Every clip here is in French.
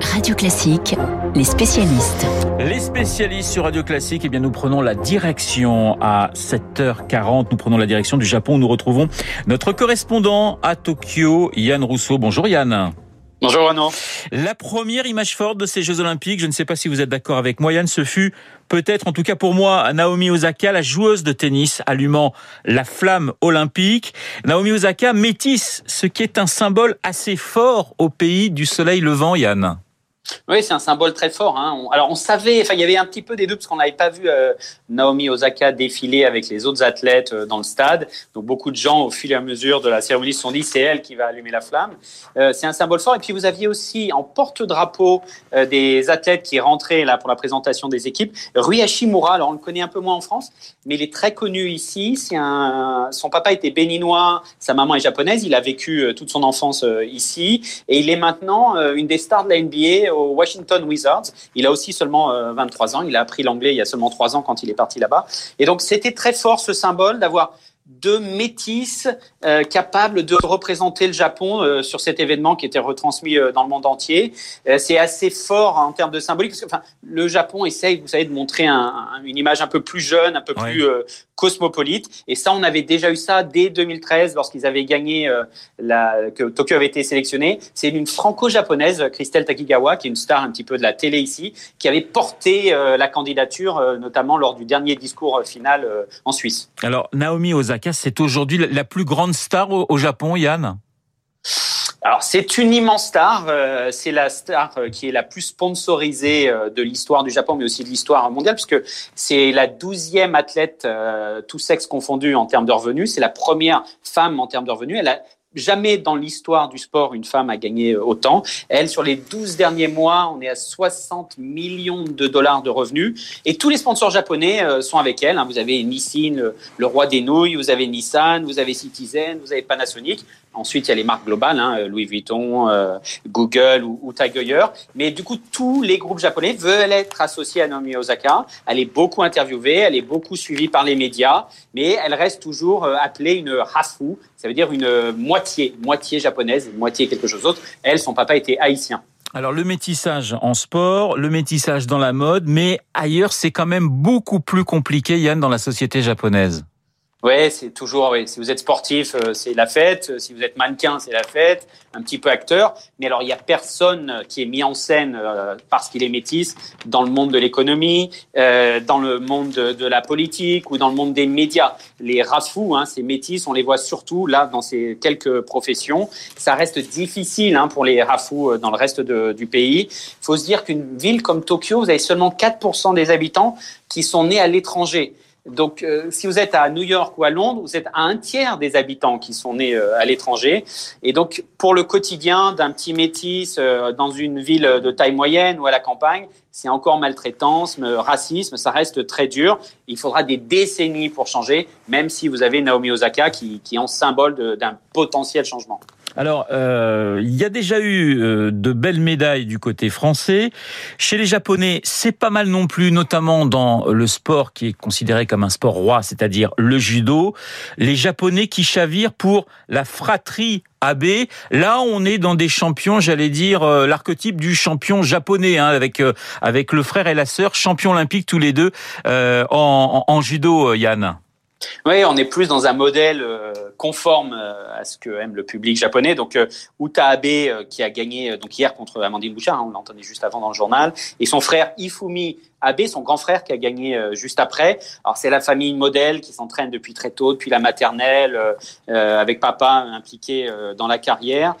Radio Classique, les spécialistes. Les spécialistes sur Radio Classique, eh bien, nous prenons la direction à 7h40. Nous prenons la direction du Japon. Nous retrouvons notre correspondant à Tokyo, Yann Rousseau. Bonjour Yann. Bonjour Renaud. La première image forte de ces Jeux Olympiques, je ne sais pas si vous êtes d'accord avec moi Yann, ce fut peut-être, en tout cas pour moi, Naomi Osaka, la joueuse de tennis allumant la flamme olympique. Naomi Osaka métisse, ce qui est un symbole assez fort au pays du soleil levant, Yann. Oui, c'est un symbole très fort. Hein. alors, on savait, enfin, il y avait un petit peu des doutes parce qu'on n'avait pas vu euh, Naomi Osaka défiler avec les autres athlètes euh, dans le stade. Donc, beaucoup de gens, au fil et à mesure de la cérémonie, se sont dit c'est elle qui va allumer la flamme. Euh, c'est un symbole fort. Et puis, vous aviez aussi en porte-drapeau des athlètes qui rentraient là pour la présentation des équipes. Rui Hashimura, alors on le connaît un peu moins en France, mais il est très connu ici. Son papa était béninois, sa maman est japonaise. Il a vécu toute son enfance ici et il est maintenant une des stars de la NBA Washington Wizards. Il a aussi seulement 23 euh, ans. Il a appris l'anglais il y a seulement 3 ans quand il est parti là-bas. Et donc, c'était très fort ce symbole d'avoir deux métis euh, capables de représenter le Japon euh, sur cet événement qui était retransmis dans le monde entier. c'est assez fort en termes de symbolique parce que enfin, le Japon essaye, vous savez, de montrer une image un peu plus jeune, un peu plus cosmopolite. Et ça, on avait déjà eu ça dès 2013 lorsqu'ils avaient gagné euh, la, que Tokyo avait été sélectionné. C'est une franco-japonaise, Christelle Takigawa, qui est une star un petit peu de la télé ici, qui avait porté euh, la candidature, euh, notamment lors du dernier discours final en Suisse. Alors, Naomi Osaka, c'est aujourd'hui la plus grande star au Japon, Yann? Alors c'est une immense star, euh, c'est la star euh, qui est la plus sponsorisée euh, de l'histoire du Japon, mais aussi de l'histoire mondiale, puisque c'est la douzième athlète, tout sexe confondu en termes de revenus. C'est la première femme en termes de revenus. Elle a jamais dans l'histoire du sport une femme a gagné autant. Elle, sur les 12 derniers mois, on est à 60 millions de dollars de revenus. Et tous les sponsors japonais sont avec elle. Hein. Vous avez Nissin, le, roi des nouilles, vous avez Nissan, vous avez Citizen, vous avez Panasonic. Ensuite, il y a les marques globales, hein, Louis Vuitton, euh, Google ou, ou Tiger. Mais du coup, tous les groupes japonais veulent être associés à Naomi Osaka. Elle est beaucoup interviewée, elle est beaucoup suivie par les médias, mais elle reste toujours euh, appelée une hafu, ça veut dire une moitié, moitié japonaise, moitié quelque chose d'autre. Elle, son papa était haïtien. Alors le métissage en sport, le métissage dans la mode, mais ailleurs c'est quand même beaucoup plus compliqué, Yann, dans la société japonaise. Ouais, c'est toujours. Ouais. Si vous êtes sportif, euh, c'est la fête. Si vous êtes mannequin, c'est la fête. Un petit peu acteur. Mais alors, il y a personne qui est mis en scène euh, parce qu'il est métis dans le monde de l'économie, euh, dans le monde de, la politique ou dans le monde des médias. Les rafous, hein, ces métis, on les voit surtout là dans ces quelques professions. Ça reste difficile hein, pour les rafous dans le reste du pays. Il faut se dire qu'une ville comme Tokyo, vous avez seulement 4% des habitants qui sont nés à l'étranger. Donc, euh, si vous êtes à New York ou à Londres, vous êtes à un tiers des habitants qui sont nés euh, à l'étranger. Et donc, pour le quotidien d'un petit métis euh, dans une ville de taille moyenne ou à la campagne, c'est encore maltraitance, racisme, ça reste très dur. Il faudra des décennies pour changer, même si vous avez Naomi Osaka qui, qui est en symbole d'un potentiel changement. Alors, euh, il y a déjà eu euh, de belles médailles du côté français. Chez les Japonais, c'est pas mal non plus, notamment dans le sport qui est considéré comme un sport roi, c'est-à-dire le judo. Les Japonais qui chavirent pour la fratrie AB. Là, on est dans des champions, j'allais dire euh, l'archétype du champion japonais, hein, avec avec le frère et la sœur, champions olympiques tous les deux en, en, judo, Yann. Oui, on est plus dans un modèle euh, conforme euh, à ce que aime le public japonais. Donc, euh, Uta Abe, qui a gagné donc hier contre Amandine Bouchard, hein, on l'entendait juste avant dans le journal, et son frère Ifumi Abe, son grand frère, qui a gagné juste après. Alors, c'est la famille modèle qui s'entraîne depuis très tôt, depuis la maternelle, avec papa impliqué dans la carrière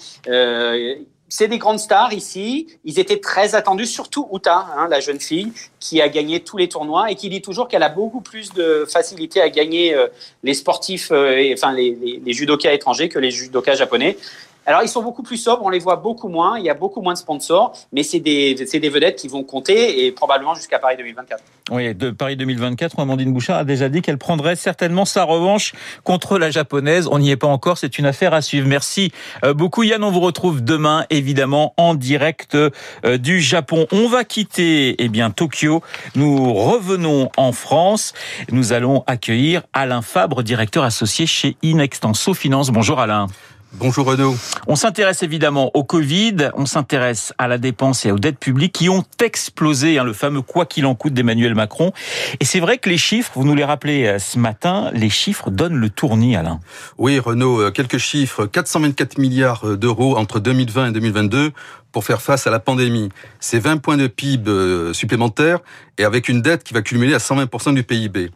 c'est des grandes stars ici. Ils étaient très attendus, surtout Uta, hein, la jeune fille, qui a gagné tous les tournois et qui dit toujours qu'elle a beaucoup plus de facilité à gagner euh, les sportifs, euh, enfin les, les, les judokas étrangers que les judokas japonais. Alors, ils sont beaucoup plus sobres, on les voit beaucoup moins, il y a beaucoup moins de sponsors, mais c'est des, des vedettes qui vont compter et probablement jusqu'à Paris 2024. Oui, de Paris 2024, Amandine Bouchard a déjà dit qu'elle prendrait certainement sa revanche contre la japonaise. On n'y est pas encore, c'est une affaire à suivre. Merci euh, beaucoup Yann, on vous retrouve demain évidemment en direct euh, du Japon. On va quitter eh bien Tokyo, nous revenons en France. Nous allons accueillir Alain Fabre, directeur associé chez Inextenso Finance. Bonjour Alain. Bonjour Renaud. On s'intéresse évidemment au Covid, on s'intéresse à la dépense et aux dettes publiques qui ont explosé, hein, le fameux quoi qu'il en coûte d'Emmanuel Macron. Et c'est vrai que les chiffres, vous nous les rappelez euh, ce matin, les chiffres donnent le tournis, Alain. Oui Renaud, euh, quelques chiffres. 424 milliards euh, d'euros entre 2020 et 2022 pour faire face à la pandémie. C'est 20 points de PIB supplémentaires et avec une dette qui va cumuler à 120% du PIB.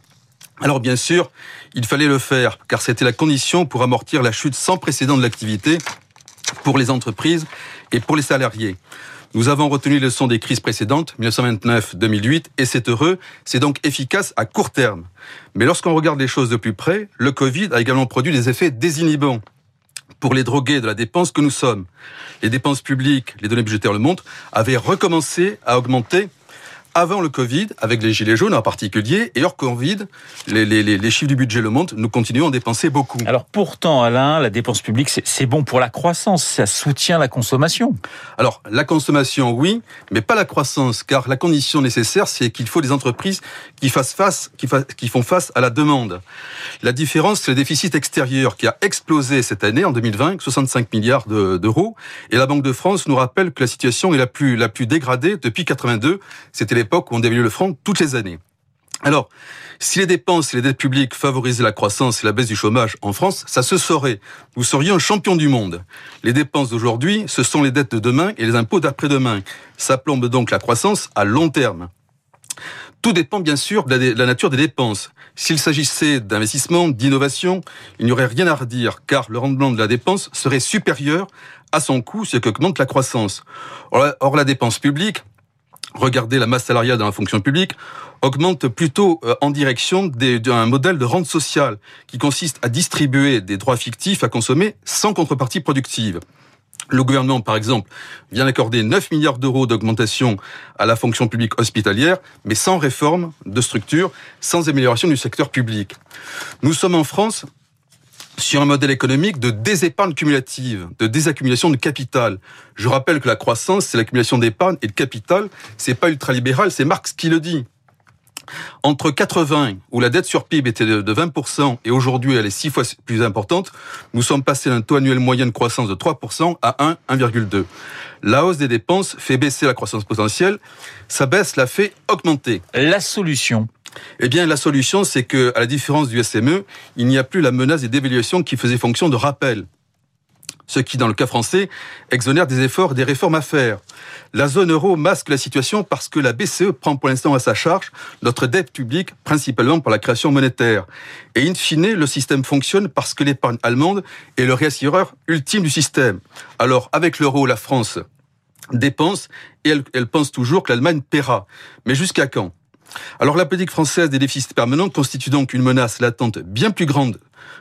Alors bien sûr, il fallait le faire, car c'était la condition pour amortir la chute sans précédent de l'activité pour les entreprises et pour les salariés. Nous avons retenu les leçons des crises précédentes, 1929-2008, et c'est heureux, c'est donc efficace à court terme. Mais lorsqu'on regarde les choses de plus près, le Covid a également produit des effets désinhibants pour les drogués de la dépense que nous sommes. Les dépenses publiques, les données budgétaires le montrent, avaient recommencé à augmenter avant le Covid, avec les gilets jaunes en particulier, et hors Covid, les, les, les chiffres du budget le montrent, nous continuons à dépenser beaucoup. Alors pourtant, Alain, la dépense publique, c'est bon pour la croissance, ça soutient la consommation. Alors, la consommation, oui, mais pas la croissance, car la condition nécessaire, c'est qu'il faut des entreprises qui, fassent face, qui, qui font face à la demande. La différence, c'est le déficit extérieur qui a explosé cette année, en 2020, 65 milliards d'euros, et la Banque de France nous rappelle que la situation est la plus, la plus dégradée depuis 82, c'était les où on dévalue le franc toutes les années. Alors, si les dépenses et les dettes publiques favorisaient la croissance et la baisse du chômage en France, ça se saurait. Vous seriez un champion du monde. Les dépenses d'aujourd'hui, ce sont les dettes de demain et les impôts d'après-demain. Ça plombe donc la croissance à long terme. Tout dépend bien sûr de la nature des dépenses. S'il s'agissait d'investissement, d'innovation, il n'y aurait rien à redire, car le rendement de la dépense serait supérieur à son coût, ce qui augmente la croissance. Or, la dépense publique, regardez la masse salariale dans la fonction publique, augmente plutôt euh, en direction d'un modèle de rente sociale qui consiste à distribuer des droits fictifs à consommer sans contrepartie productive. Le gouvernement, par exemple, vient d'accorder 9 milliards d'euros d'augmentation à la fonction publique hospitalière, mais sans réforme de structure, sans amélioration du secteur public. Nous sommes en France sur un modèle économique de désépargne cumulative, de désaccumulation de capital. Je rappelle que la croissance, c'est l'accumulation d'épargne et de capital. C'est pas ultralibéral, c'est Marx qui le dit. Entre 80, où la dette sur PIB était de 20%, et aujourd'hui elle est six fois plus importante, nous sommes passés d'un taux annuel moyen de croissance de 3% à 1, 1,2. La hausse des dépenses fait baisser la croissance potentielle, sa baisse la fait augmenter. La solution eh bien, la solution, c'est que, à la différence du SME, il n'y a plus la menace des dévaluations qui faisaient fonction de rappel. Ce qui, dans le cas français, exonère des efforts et des réformes à faire. La zone euro masque la situation parce que la BCE prend pour l'instant à sa charge notre dette publique, principalement pour la création monétaire. Et in fine, le système fonctionne parce que l'épargne allemande est le réassureur ultime du système. Alors, avec l'euro, la France dépense et elle, elle pense toujours que l'Allemagne paiera. Mais jusqu'à quand? Alors la politique française des déficits permanents constitue donc une menace latente bien plus grande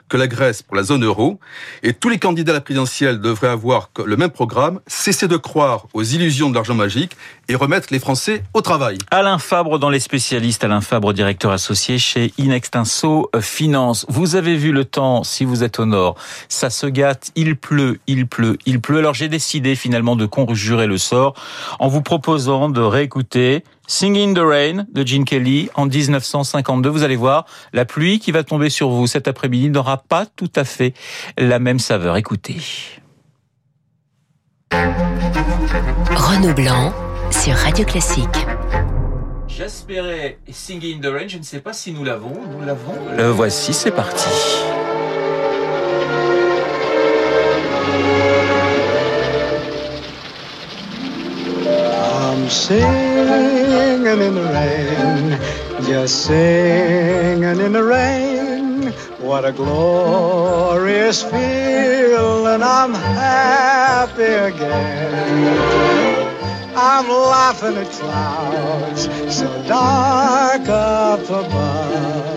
que la Grèce pour la zone euro, et tous les candidats à la présidentielle devraient avoir le même programme, cesser de croire aux illusions de l'argent magique et remettre les Français au travail. Alain Fabre dans les spécialistes, Alain Fabre, directeur associé chez Inextinso Finance. Vous avez vu le temps, si vous êtes au nord, ça se gâte, il pleut, il pleut, il pleut. Alors j'ai décidé finalement de conjurer le sort en vous proposant de réécouter Singing the Rain de Gene Kelly en 1952. Vous allez voir, la pluie qui va tomber sur vous cet après-midi n'aura pas tout à fait la même saveur. Écoutez. Renaud Blanc sur Radio Classique. J'espérais Singing in the Rain, je ne sais pas si nous l'avons. Nous l'avons. Le voici, c'est parti. Singing in the rain, just singing in the rain. What a glorious feeling, I'm happy again. I'm laughing at clouds so dark up above.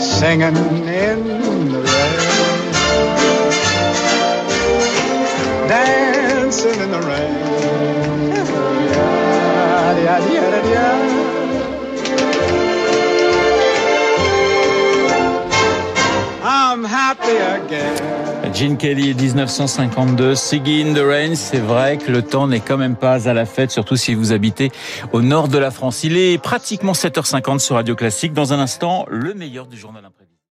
singing in the rain. dancing in the rain. I'm happy again. Gene Kelly, 1952, Singing in the Rain. C'est vrai que le temps n'est quand même pas à la fête, surtout si vous habitez au nord de la France. Il est pratiquement 7h50 sur Radio Classique. Dans un instant, le meilleur du journal imprévu.